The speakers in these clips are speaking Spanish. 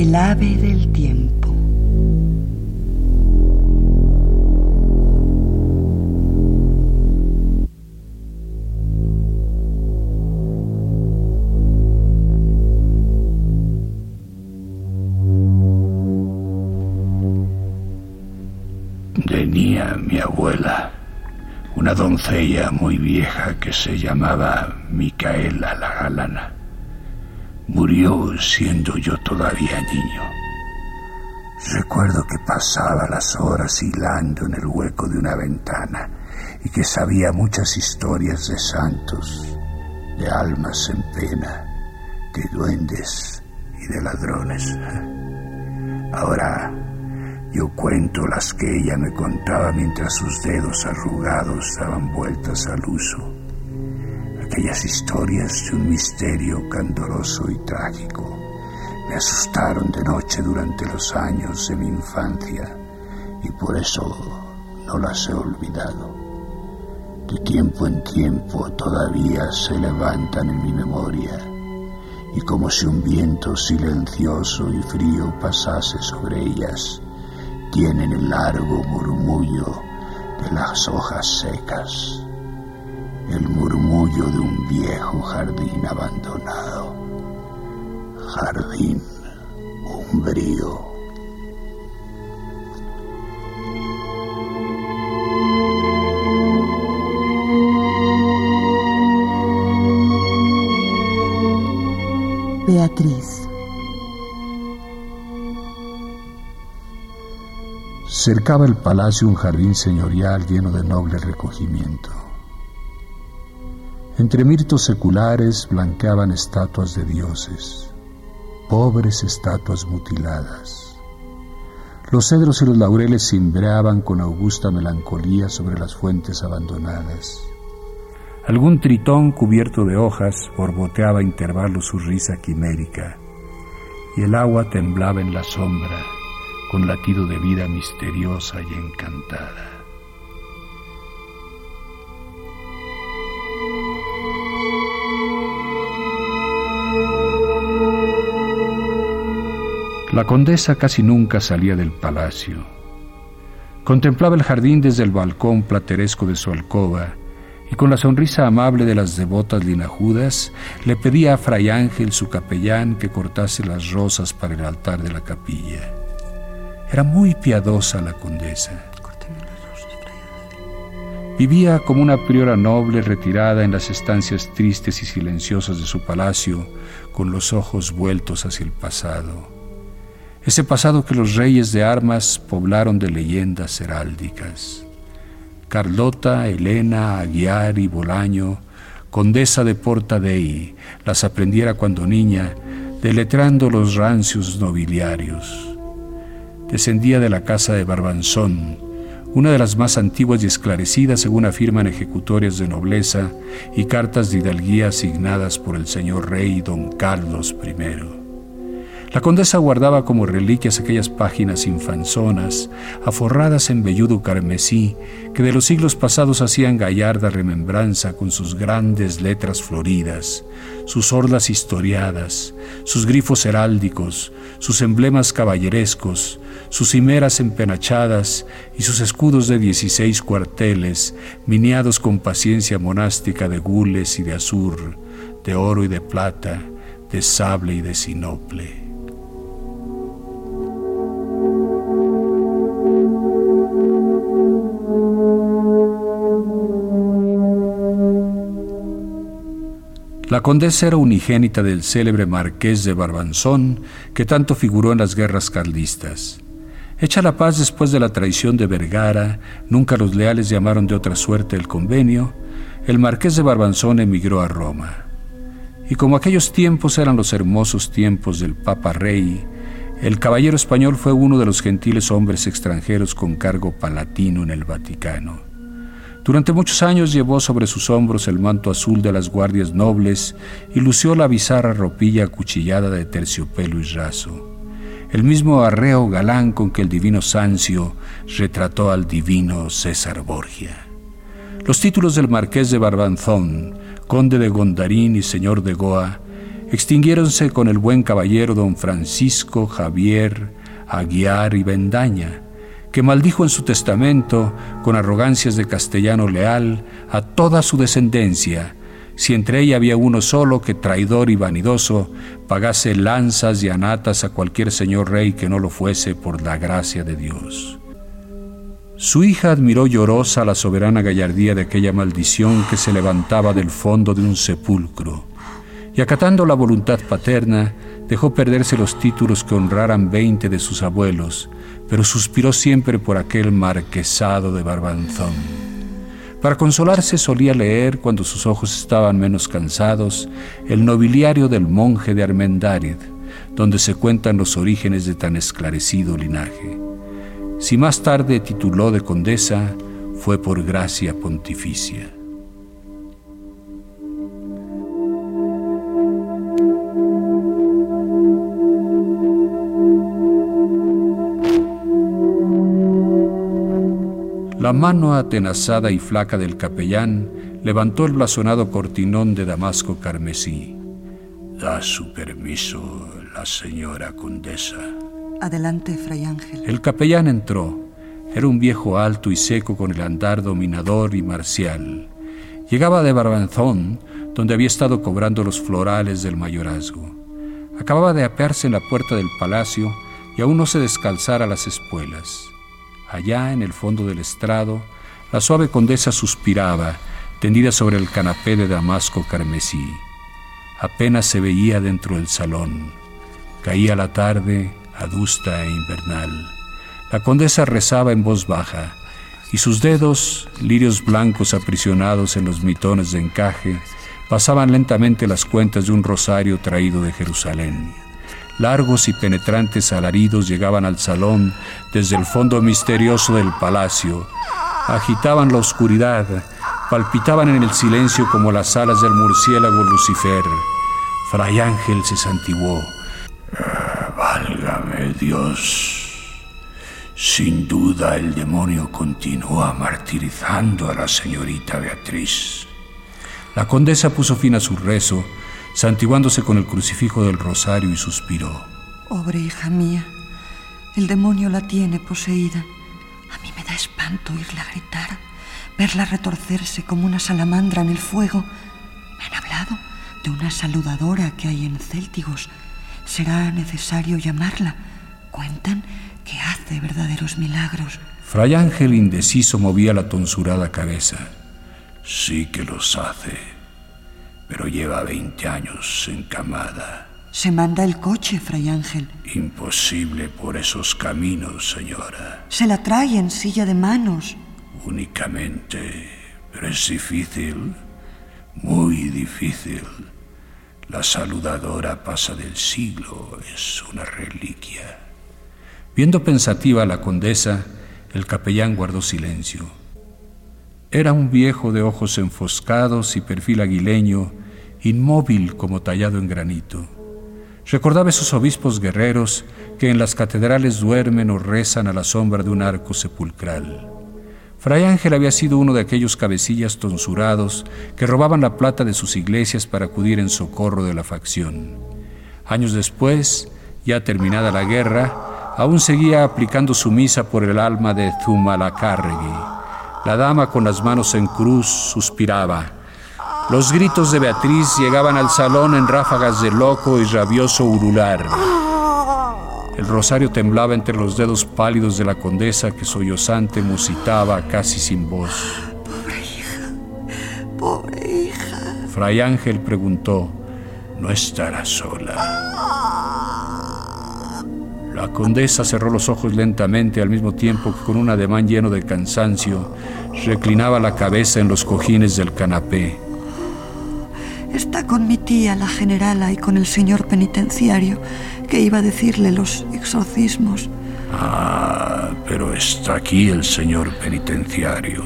El ave del tiempo. Tenía mi abuela una doncella muy vieja que se llamaba Micaela la Galana. Murió siendo yo todavía niño. Recuerdo que pasaba las horas hilando en el hueco de una ventana y que sabía muchas historias de santos, de almas en pena, de duendes y de ladrones. Ahora yo cuento las que ella me contaba mientras sus dedos arrugados daban vueltas al uso. Aquellas historias de un misterio candoroso y trágico me asustaron de noche durante los años de mi infancia y por eso no las he olvidado. De tiempo en tiempo todavía se levantan en mi memoria y como si un viento silencioso y frío pasase sobre ellas, tienen el largo murmullo de las hojas secas, el murmullo de un viejo jardín abandonado, jardín umbrío. Beatriz. Cercaba el palacio un jardín señorial lleno de noble recogimiento. Entre mirtos seculares blanqueaban estatuas de dioses, pobres estatuas mutiladas. Los cedros y los laureles cimbreaban con augusta melancolía sobre las fuentes abandonadas. Algún tritón cubierto de hojas borboteaba a intervalos su risa quimérica, y el agua temblaba en la sombra con latido de vida misteriosa y encantada. La condesa casi nunca salía del palacio. Contemplaba el jardín desde el balcón plateresco de su alcoba y con la sonrisa amable de las devotas linajudas le pedía a Fray Ángel, su capellán, que cortase las rosas para el altar de la capilla. Era muy piadosa la condesa. Vivía como una priora noble retirada en las estancias tristes y silenciosas de su palacio, con los ojos vueltos hacia el pasado. Ese pasado que los reyes de armas poblaron de leyendas heráldicas. Carlota, Elena, Aguiar y Bolaño, condesa de Porta Dei, las aprendiera cuando niña, deletrando los rancios nobiliarios descendía de la casa de Barbanzón, una de las más antiguas y esclarecidas según afirman ejecutorias de nobleza y cartas de hidalguía asignadas por el señor rey don Carlos I. La condesa guardaba como reliquias aquellas páginas infanzonas, aforradas en velludo carmesí, que de los siglos pasados hacían gallarda remembranza con sus grandes letras floridas, sus orlas historiadas, sus grifos heráldicos, sus emblemas caballerescos, sus cimeras empenachadas y sus escudos de dieciséis cuarteles, miniados con paciencia monástica de gules y de azur, de oro y de plata, de sable y de sinople. La condesa era unigénita del célebre marqués de Barbanzón, que tanto figuró en las guerras carlistas. Hecha la paz después de la traición de Vergara, nunca los leales llamaron de otra suerte el convenio, el marqués de Barbanzón emigró a Roma. Y como aquellos tiempos eran los hermosos tiempos del Papa Rey, El caballero español fue uno de los gentiles hombres extranjeros con cargo palatino en el Vaticano. Durante muchos años llevó sobre sus hombros el manto azul de las guardias nobles y lució la bizarra ropilla acuchillada de terciopelo y raso. El mismo arreo galán con que el divino Sancio retrató al divino César Borgia. Los títulos del marqués de Barbanzón, conde de Gondarín y señor de Goa, extinguiéronse con el buen caballero don Francisco Javier Aguiar y Bendaña, que maldijo en su testamento, con arrogancias de castellano leal, a toda su descendencia, si entre ella había uno solo que traidor y vanidoso pagase lanzas y anatas a cualquier señor rey que no lo fuese por la gracia de Dios. Su hija admiró llorosa la soberana gallardía de aquella maldición que se levantaba del fondo de un sepulcro, y acatando la voluntad paterna, dejó perderse los títulos que honraran veinte de sus abuelos, pero suspiró siempre por aquel marquesado de Barbanzón. Para consolarse solía leer, cuando sus ojos estaban menos cansados, el nobiliario del monje de Armendáriz, donde se cuentan los orígenes de tan esclarecido linaje. Si más tarde tituló de condesa, fue por gracia pontificia. La mano atenazada y flaca del capellán levantó el blasonado cortinón de damasco carmesí. Da su permiso la señora condesa. Adelante, Fray Ángel. El capellán entró. Era un viejo alto y seco con el andar dominador y marcial. Llegaba de Barbanzón, donde había estado cobrando los florales del mayorazgo. Acababa de apearse en la puerta del palacio y aún no se descalzara las espuelas. Allá en el fondo del estrado, la suave condesa suspiraba, tendida sobre el canapé de damasco carmesí. Apenas se veía dentro del salón. Caía la tarde, adusta e invernal. La condesa rezaba en voz baja, y sus dedos, lirios blancos aprisionados en los mitones de encaje, pasaban lentamente las cuentas de un rosario traído de Jerusalén. Largos y penetrantes alaridos llegaban al salón desde el fondo misterioso del palacio. Agitaban la oscuridad, palpitaban en el silencio como las alas del murciélago Lucifer. Fray Ángel se santiguó. válgame Dios. Sin duda el demonio continúa martirizando a la señorita Beatriz. La condesa puso fin a su rezo santiguándose con el crucifijo del rosario y suspiró. Pobre hija mía, el demonio la tiene poseída. A mí me da espanto oírla gritar, verla retorcerse como una salamandra en el fuego. Me han hablado de una saludadora que hay en Céltigos. Será necesario llamarla. Cuentan que hace verdaderos milagros. Fray Ángel indeciso movía la tonsurada cabeza. Sí que los hace pero lleva 20 años encamada. Se manda el coche, Fray Ángel. Imposible por esos caminos, señora. Se la trae en silla de manos. Únicamente, pero es difícil, muy difícil. La saludadora pasa del siglo, es una reliquia. Viendo pensativa a la condesa, el capellán guardó silencio. Era un viejo de ojos enfoscados y perfil aguileño, inmóvil como tallado en granito. Recordaba esos obispos guerreros que en las catedrales duermen o rezan a la sombra de un arco sepulcral. Fray Ángel había sido uno de aquellos cabecillas tonsurados que robaban la plata de sus iglesias para acudir en socorro de la facción. Años después, ya terminada la guerra, aún seguía aplicando su misa por el alma de Zumalacárregui la dama con las manos en cruz suspiraba. Los gritos de Beatriz llegaban al salón en ráfagas de loco y rabioso urular. El rosario temblaba entre los dedos pálidos de la condesa que sollozante musitaba casi sin voz. Pobre hija, pobre hija. Fray Ángel preguntó, ¿no estará sola? La condesa cerró los ojos lentamente al mismo tiempo que con un ademán lleno de cansancio reclinaba la cabeza en los cojines del canapé. Está con mi tía, la generala, y con el señor penitenciario, que iba a decirle los exorcismos. Ah, pero está aquí el señor penitenciario.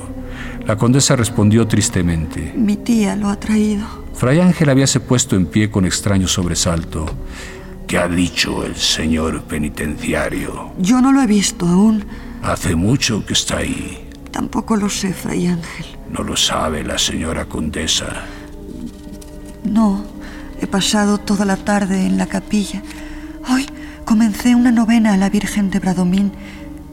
La condesa respondió tristemente. Mi tía lo ha traído. Fray Ángel habíase puesto en pie con extraño sobresalto. ¿Qué ha dicho el señor penitenciario? Yo no lo he visto aún. Hace mucho que está ahí. Tampoco lo sé, Fray Ángel. ¿No lo sabe la señora condesa? No, he pasado toda la tarde en la capilla. Hoy comencé una novena a la Virgen de Bradomín.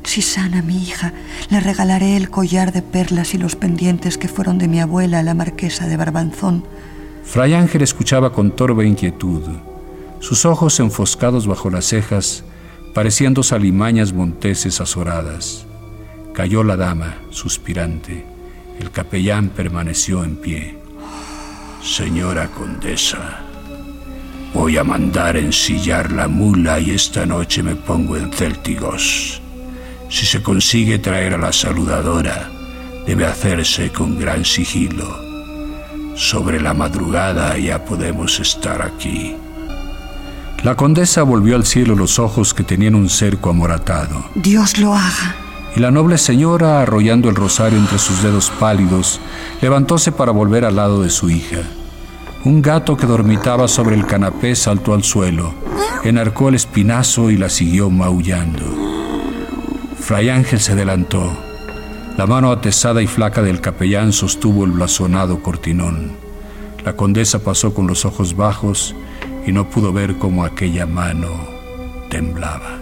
Si sana mi hija, le regalaré el collar de perlas y los pendientes que fueron de mi abuela, la marquesa de Barbanzón. Fray Ángel escuchaba con torve inquietud. Sus ojos enfoscados bajo las cejas parecían dos alimañas monteses azoradas. Cayó la dama, suspirante. El capellán permaneció en pie. Señora condesa, voy a mandar ensillar la mula y esta noche me pongo en céltigos. Si se consigue traer a la saludadora, debe hacerse con gran sigilo. Sobre la madrugada ya podemos estar aquí. La condesa volvió al cielo los ojos que tenían un cerco amoratado. Dios lo haga. Y la noble señora, arrollando el rosario entre sus dedos pálidos, levantóse para volver al lado de su hija. Un gato que dormitaba sobre el canapé saltó al suelo, enarcó el espinazo y la siguió maullando. Fray Ángel se adelantó. La mano atesada y flaca del capellán sostuvo el blasonado cortinón. La condesa pasó con los ojos bajos y no pudo ver cómo aquella mano temblaba.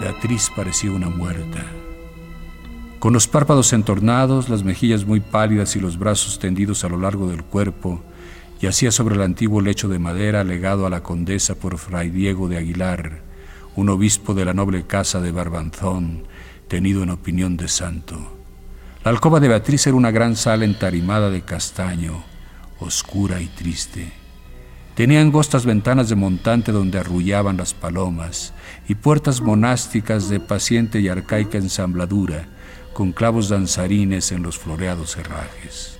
Beatriz parecía una muerta. Con los párpados entornados, las mejillas muy pálidas y los brazos tendidos a lo largo del cuerpo, yacía sobre el antiguo lecho de madera legado a la condesa por fray Diego de Aguilar, un obispo de la noble casa de Barbanzón, tenido en opinión de santo. La alcoba de Beatriz era una gran sala entarimada de castaño, oscura y triste. Tenía angostas ventanas de montante donde arrullaban las palomas y puertas monásticas de paciente y arcaica ensambladura, con clavos danzarines en los floreados herrajes.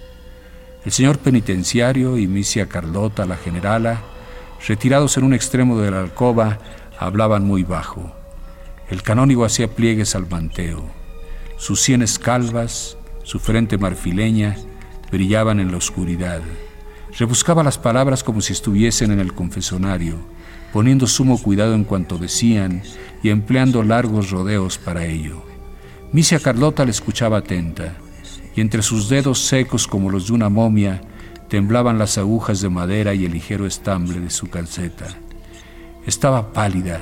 El señor penitenciario y Misia Carlota, la generala, retirados en un extremo de la alcoba, hablaban muy bajo. El canónigo hacía pliegues al manteo. Sus sienes calvas, su frente marfileña, brillaban en la oscuridad. Rebuscaba las palabras como si estuviesen en el confesonario, poniendo sumo cuidado en cuanto decían y empleando largos rodeos para ello. Misia Carlota le escuchaba atenta, y entre sus dedos secos como los de una momia temblaban las agujas de madera y el ligero estambre de su calceta. Estaba pálida,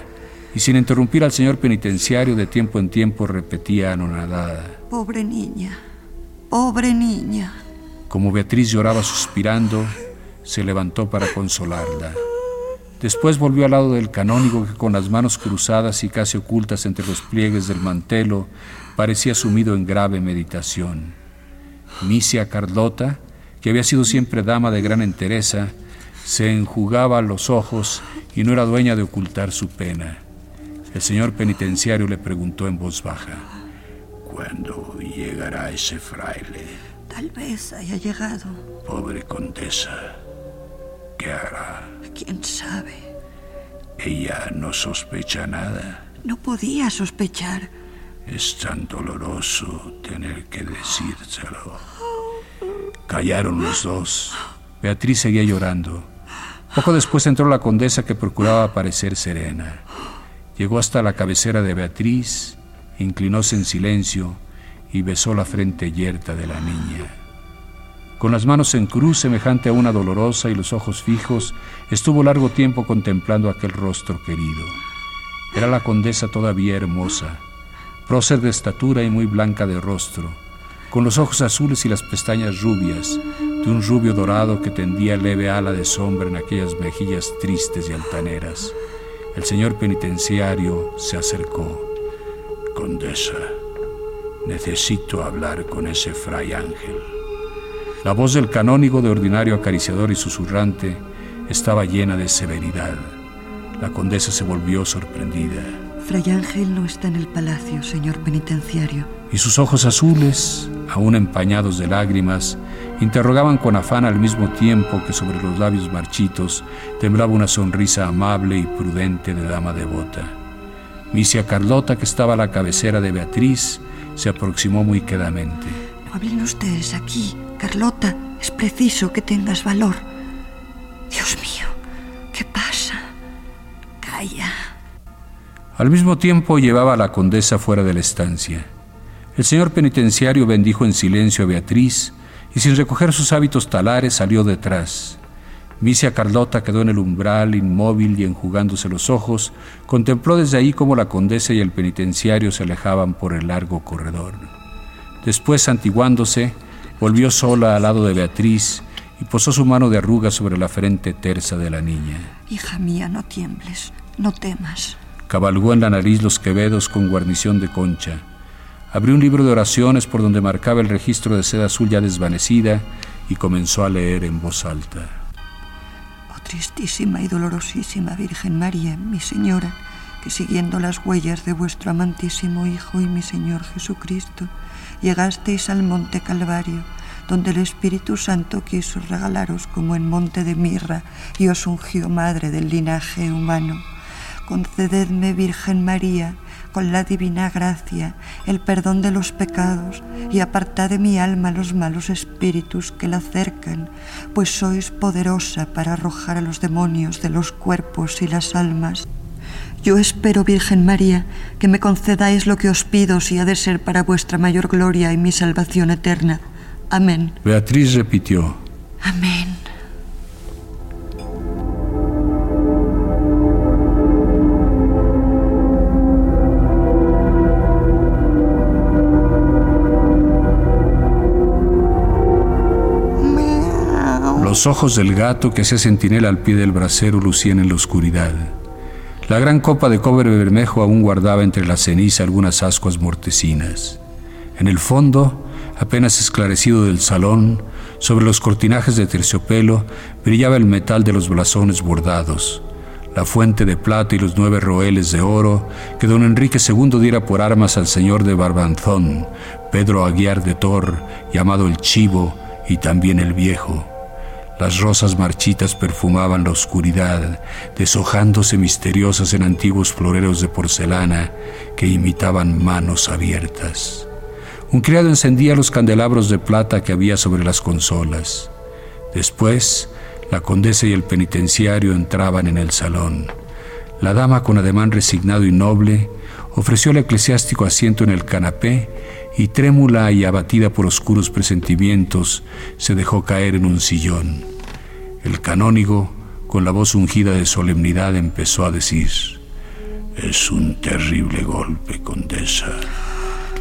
y sin interrumpir al señor penitenciario de tiempo en tiempo repetía anonadada. Pobre niña, pobre niña. Como Beatriz lloraba suspirando, se levantó para consolarla. Después volvió al lado del canónigo que con las manos cruzadas y casi ocultas entre los pliegues del mantelo parecía sumido en grave meditación. Misia Carlota, que había sido siempre dama de gran entereza, se enjugaba los ojos y no era dueña de ocultar su pena. El señor penitenciario le preguntó en voz baja, ¿Cuándo llegará ese fraile? Tal vez haya llegado. Pobre condesa, ¿qué hará? ¿Quién sabe? Ella no sospecha nada. No podía sospechar. Es tan doloroso tener que decírselo. Callaron los dos. Beatriz seguía llorando. Poco después entró la condesa que procuraba parecer serena. Llegó hasta la cabecera de Beatriz, inclinóse en silencio y besó la frente yerta de la niña. Con las manos en cruz semejante a una dolorosa y los ojos fijos, estuvo largo tiempo contemplando aquel rostro querido. Era la condesa todavía hermosa, prócer de estatura y muy blanca de rostro, con los ojos azules y las pestañas rubias, de un rubio dorado que tendía leve ala de sombra en aquellas mejillas tristes y altaneras. El señor penitenciario se acercó. Condesa, necesito hablar con ese fray Ángel. La voz del canónigo de ordinario acariciador y susurrante estaba llena de severidad. La condesa se volvió sorprendida. Fray Ángel no está en el palacio, señor penitenciario. Y sus ojos azules, aún empañados de lágrimas, interrogaban con afán al mismo tiempo que sobre los labios marchitos temblaba una sonrisa amable y prudente de dama devota. Misia Carlota, que estaba a la cabecera de Beatriz, se aproximó muy quedamente. No hablen ustedes aquí, Carlota. Es preciso que tengas valor. Dios mío, ¿qué pasa? Calla. Al mismo tiempo llevaba a la condesa fuera de la estancia. El señor penitenciario bendijo en silencio a Beatriz y sin recoger sus hábitos talares salió detrás. Misia Carlota quedó en el umbral, inmóvil y enjugándose los ojos, contempló desde ahí cómo la condesa y el penitenciario se alejaban por el largo corredor. Después, santiguándose, volvió sola al lado de Beatriz y posó su mano de arrugas sobre la frente tersa de la niña. Hija mía, no tiembles, no temas. Cabalgó en la nariz los quevedos con guarnición de concha. Abrió un libro de oraciones por donde marcaba el registro de seda azul ya desvanecida y comenzó a leer en voz alta. Oh tristísima y dolorosísima Virgen María, mi Señora, que siguiendo las huellas de vuestro amantísimo Hijo y mi Señor Jesucristo, llegasteis al monte Calvario, donde el Espíritu Santo quiso regalaros como en monte de mirra y os ungió madre del linaje humano. Concededme, Virgen María, con la divina gracia, el perdón de los pecados y apartad de mi alma los malos espíritus que la cercan, pues sois poderosa para arrojar a los demonios de los cuerpos y las almas. Yo espero, Virgen María, que me concedáis lo que os pido si ha de ser para vuestra mayor gloria y mi salvación eterna. Amén. Beatriz repitió, Amén. Los ojos del gato que hacía centinela al pie del brasero lucían en la oscuridad. La gran copa de cobre bermejo aún guardaba entre la ceniza algunas ascuas mortecinas. En el fondo, apenas esclarecido del salón, sobre los cortinajes de terciopelo, brillaba el metal de los blasones bordados, la fuente de plata y los nueve roeles de oro que don Enrique II diera por armas al señor de Barbanzón, Pedro Aguiar de Tor, llamado el Chivo, y también el Viejo. Las rosas marchitas perfumaban la oscuridad, deshojándose misteriosas en antiguos floreros de porcelana que imitaban manos abiertas. Un criado encendía los candelabros de plata que había sobre las consolas. Después, la condesa y el penitenciario entraban en el salón. La dama, con ademán resignado y noble, ofreció al eclesiástico asiento en el canapé y trémula y abatida por oscuros presentimientos, se dejó caer en un sillón. El canónigo, con la voz ungida de solemnidad, empezó a decir, Es un terrible golpe, condesa.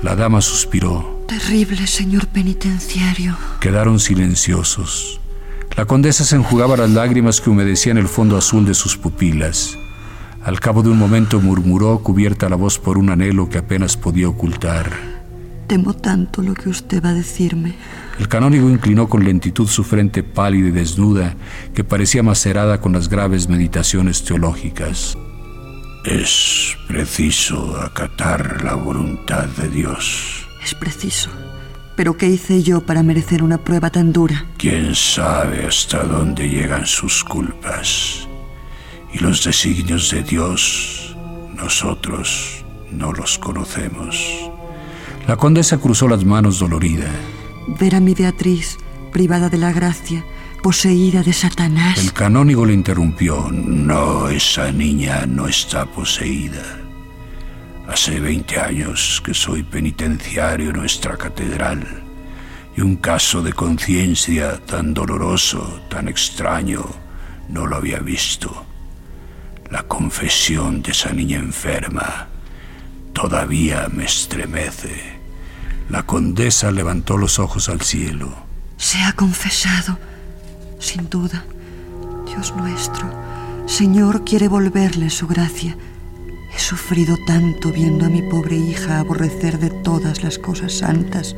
La dama suspiró. Terrible, señor penitenciario. Quedaron silenciosos. La condesa se enjugaba las lágrimas que humedecían el fondo azul de sus pupilas. Al cabo de un momento murmuró, cubierta la voz por un anhelo que apenas podía ocultar. Temo tanto lo que usted va a decirme. El canónigo inclinó con lentitud su frente pálida y desnuda, que parecía macerada con las graves meditaciones teológicas. Es preciso acatar la voluntad de Dios. Es preciso. Pero ¿qué hice yo para merecer una prueba tan dura? ¿Quién sabe hasta dónde llegan sus culpas? Y los designios de Dios, nosotros no los conocemos. La condesa cruzó las manos dolorida. Ver a mi Beatriz, privada de la gracia, poseída de Satanás. El canónigo le interrumpió. No, esa niña no está poseída. Hace 20 años que soy penitenciario en nuestra catedral y un caso de conciencia tan doloroso, tan extraño, no lo había visto. La confesión de esa niña enferma todavía me estremece. La condesa levantó los ojos al cielo. Se ha confesado, sin duda. Dios nuestro, Señor quiere volverle su gracia. He sufrido tanto viendo a mi pobre hija aborrecer de todas las cosas santas,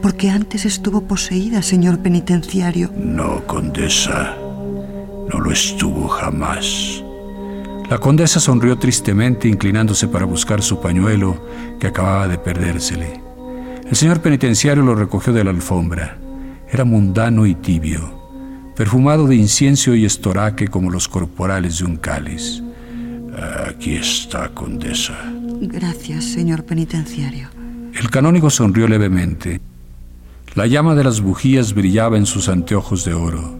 porque antes estuvo poseída, señor penitenciario. No, condesa, no lo estuvo jamás. La condesa sonrió tristemente inclinándose para buscar su pañuelo que acababa de perdérsele. El señor penitenciario lo recogió de la alfombra. Era mundano y tibio, perfumado de incienso y estoraque como los corporales de un cáliz. Aquí está, condesa. Gracias, señor penitenciario. El canónigo sonrió levemente. La llama de las bujías brillaba en sus anteojos de oro.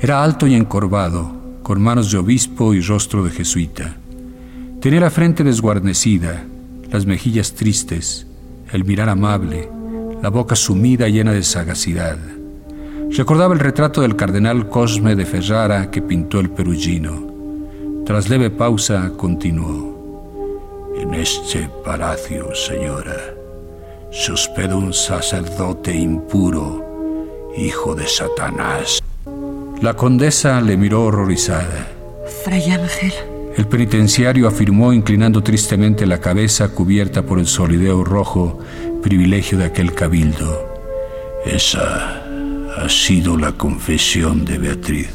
Era alto y encorvado, con manos de obispo y rostro de jesuita. Tenía la frente desguarnecida, las mejillas tristes, el mirar amable, la boca sumida llena de sagacidad. Recordaba el retrato del cardenal Cosme de Ferrara que pintó el perugino. Tras leve pausa, continuó. En este palacio, señora, se hospeda un sacerdote impuro, hijo de Satanás. La condesa le miró horrorizada. Fray Ángel. El penitenciario afirmó inclinando tristemente la cabeza cubierta por el solideo rojo, privilegio de aquel cabildo. Esa ha sido la confesión de Beatriz.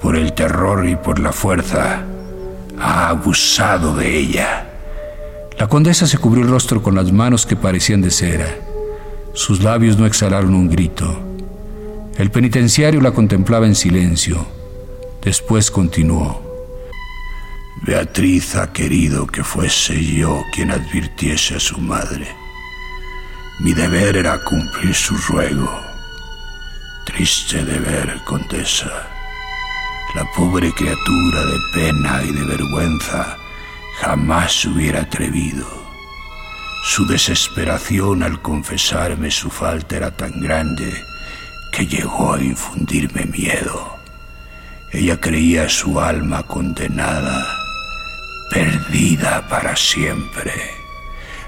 Por el terror y por la fuerza, ha abusado de ella. La condesa se cubrió el rostro con las manos que parecían de cera. Sus labios no exhalaron un grito. El penitenciario la contemplaba en silencio. Después continuó. Beatriz ha querido que fuese yo quien advirtiese a su madre. Mi deber era cumplir su ruego. Triste deber, condesa. La pobre criatura de pena y de vergüenza jamás hubiera atrevido. Su desesperación al confesarme su falta era tan grande que llegó a infundirme miedo. Ella creía su alma condenada, perdida para siempre.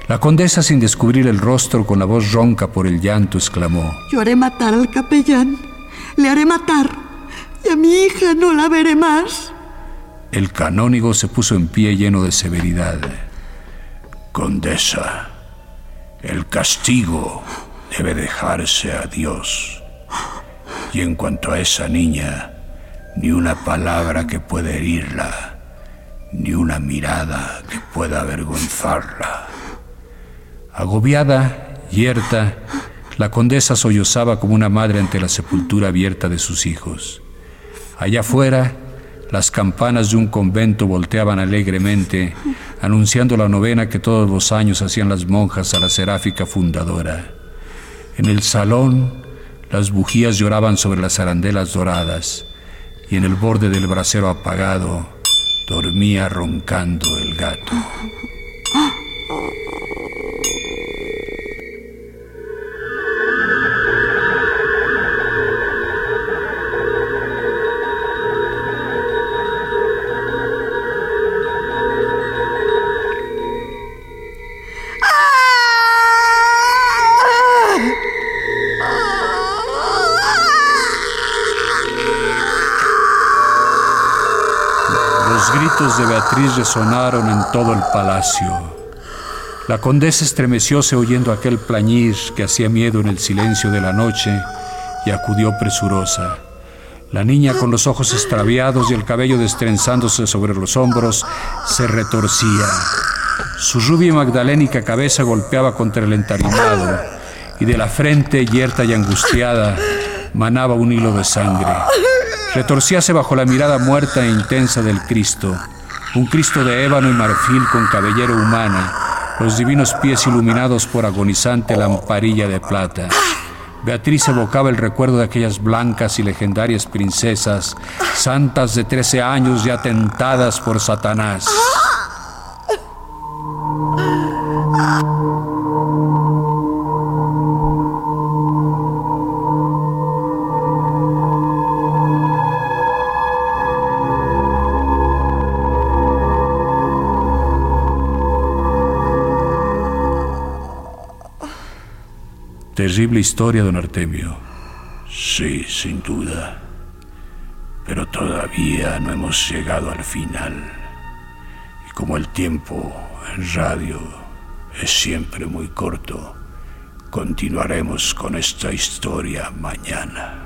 La condesa, sin descubrir el rostro, con la voz ronca por el llanto, exclamó, Yo haré matar al capellán, le haré matar, y a mi hija no la veré más. El canónigo se puso en pie lleno de severidad. Condesa, el castigo debe dejarse a Dios. Y en cuanto a esa niña, ni una palabra que pueda herirla, ni una mirada que pueda avergonzarla. Agobiada, yerta, la condesa sollozaba como una madre ante la sepultura abierta de sus hijos. Allá afuera, las campanas de un convento volteaban alegremente, anunciando la novena que todos los años hacían las monjas a la seráfica fundadora. En el salón, las bujías lloraban sobre las arandelas doradas, y en el borde del brasero apagado dormía roncando el gato. Resonaron en todo el palacio. La condesa estremecióse oyendo aquel plañir que hacía miedo en el silencio de la noche y acudió presurosa. La niña, con los ojos extraviados y el cabello destrenzándose sobre los hombros, se retorcía. Su rubia y magdalénica cabeza golpeaba contra el entarimado y de la frente, yerta y angustiada, manaba un hilo de sangre. Retorcíase bajo la mirada muerta e intensa del Cristo, un Cristo de ébano y marfil con cabellera humana, los divinos pies iluminados por agonizante lamparilla de plata. Beatriz evocaba el recuerdo de aquellas blancas y legendarias princesas, santas de trece años ya tentadas por Satanás. Terrible historia, don Artemio. Sí, sin duda. Pero todavía no hemos llegado al final. Y como el tiempo en radio es siempre muy corto, continuaremos con esta historia mañana.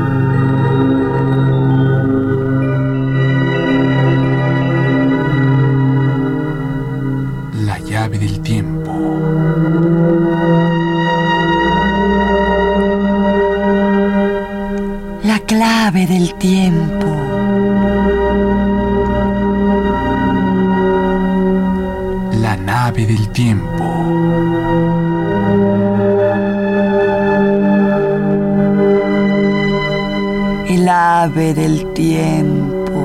del tiempo.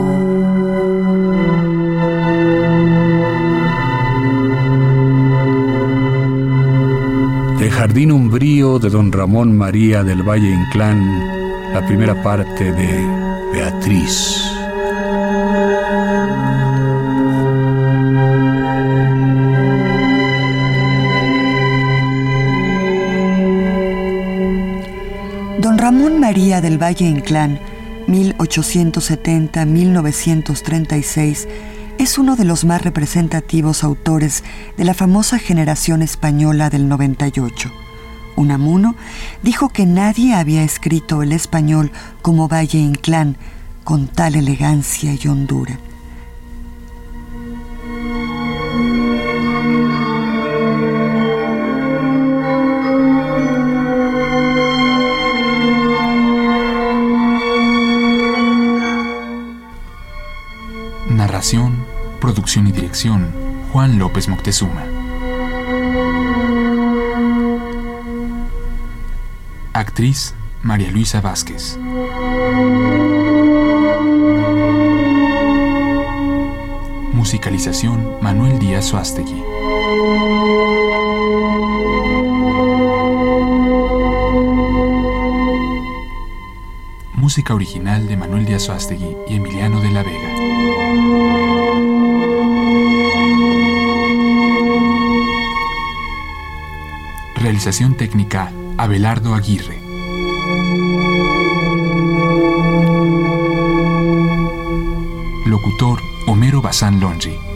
De Jardín Umbrío de don Ramón María del Valle Inclán, la primera parte de Beatriz. Don Ramón María del Valle Inclán, 1870-1936, es uno de los más representativos autores de la famosa generación española del 98. Unamuno dijo que nadie había escrito el español como Valle Inclán con tal elegancia y hondura. Producción y dirección, Juan López Moctezuma. Actriz, María Luisa Vázquez. Musicalización, Manuel Díaz Suástegui. Música original de Manuel Díaz Suástegui y Emiliano de la Vega. Realización técnica, Abelardo Aguirre. Locutor, Homero Bazán Longi.